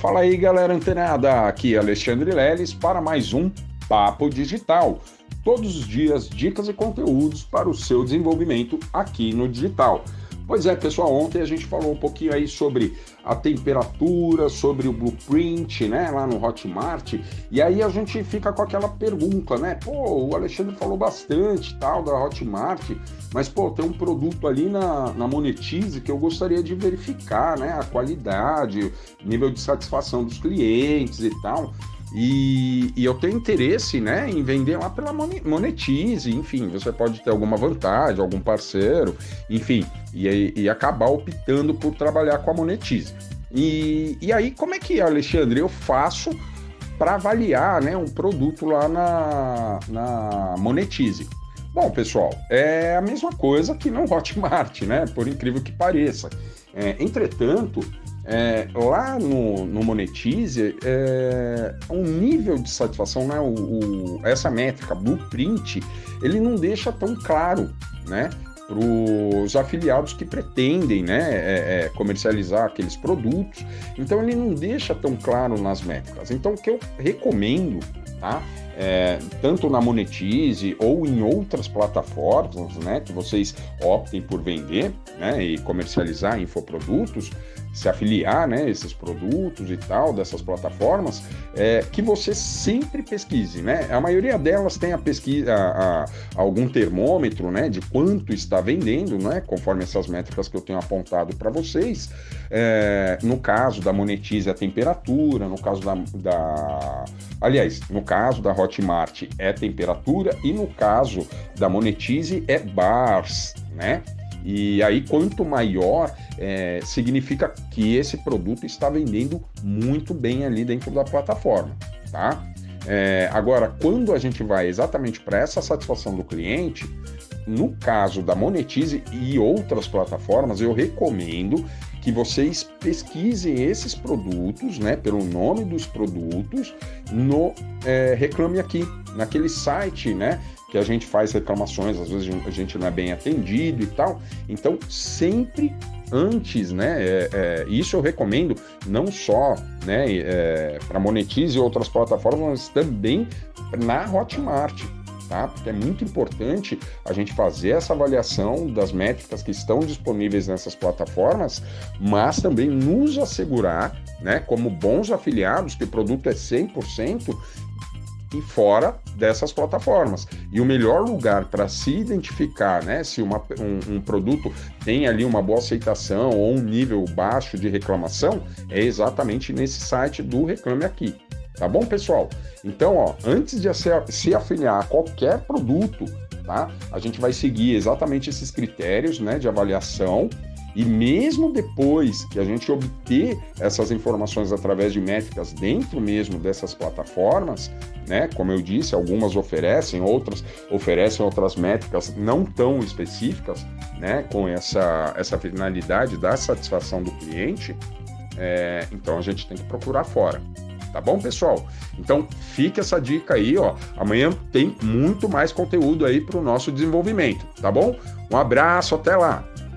Fala aí, galera antenada. Aqui é Alexandre Leles para mais um Papo Digital. Todos os dias, dicas e conteúdos para o seu desenvolvimento aqui no digital. Pois é, pessoal, ontem a gente falou um pouquinho aí sobre a temperatura, sobre o blueprint, né, lá no Hotmart, e aí a gente fica com aquela pergunta, né, pô, o Alexandre falou bastante tal da Hotmart, mas pô, tem um produto ali na, na Monetize que eu gostaria de verificar, né, a qualidade, nível de satisfação dos clientes e tal. E, e, eu tenho interesse né, em vender lá pela Monetize, enfim, você pode ter alguma vantagem, algum parceiro, enfim, e, e acabar optando por trabalhar com a Monetize. E, e aí, como é que, Alexandre, eu faço para avaliar né, um produto lá na, na Monetize? Bom, pessoal, é a mesma coisa que no Hotmart, né? Por incrível que pareça. É, entretanto, é, lá no, no Monetize, é, um nível de satisfação, né, o, o, essa métrica, blueprint, ele não deixa tão claro, né? Para os afiliados que pretendem né, é, é, comercializar aqueles produtos. Então ele não deixa tão claro nas métricas. Então o que eu recomendo, tá? É, tanto na Monetize ou em outras plataformas, né, que vocês optem por vender, né, e comercializar infoprodutos, se afiliar, né, esses produtos e tal, dessas plataformas, é, que você sempre pesquise, né? A maioria delas tem a pesquisa, a, a, algum termômetro, né, de quanto está vendendo, né, conforme essas métricas que eu tenho apontado para vocês. É, no caso da Monetize, a temperatura, no caso da, da, aliás, no caso da Hotmart é temperatura e no caso da Monetize é bars, né? E aí, quanto maior, é, significa que esse produto está vendendo muito bem ali dentro da plataforma, tá? É, agora, quando a gente vai exatamente para essa satisfação do cliente, no caso da Monetize e outras plataformas, eu recomendo que vocês pesquisem esses produtos, né, pelo nome dos produtos, no é, Reclame Aqui, naquele site, né, que a gente faz reclamações, às vezes a gente não é bem atendido e tal. Então, sempre antes, né? É, é, isso eu recomendo não só né, é, para Monetize e outras plataformas, mas também na Hotmart. Tá? Porque é muito importante a gente fazer essa avaliação das métricas que estão disponíveis nessas plataformas, mas também nos assegurar, né, como bons afiliados, que o produto é 100% e fora dessas plataformas. E o melhor lugar para se identificar né, se uma, um, um, produto tem ali uma boa aceitação ou um nível baixo de reclamação é exatamente nesse site do Reclame Aqui. Tá bom, pessoal? Então, ó, antes de se afiliar a qualquer produto, tá? A gente vai seguir exatamente esses critérios né, de avaliação e mesmo depois que a gente obter essas informações através de métricas dentro mesmo dessas plataformas, né? Como eu disse, algumas oferecem, outras oferecem outras métricas não tão específicas, né? Com essa, essa finalidade da satisfação do cliente. É, então a gente tem que procurar fora. Tá bom, pessoal? Então fique essa dica aí, ó. Amanhã tem muito mais conteúdo aí para o nosso desenvolvimento, tá bom? Um abraço, até lá!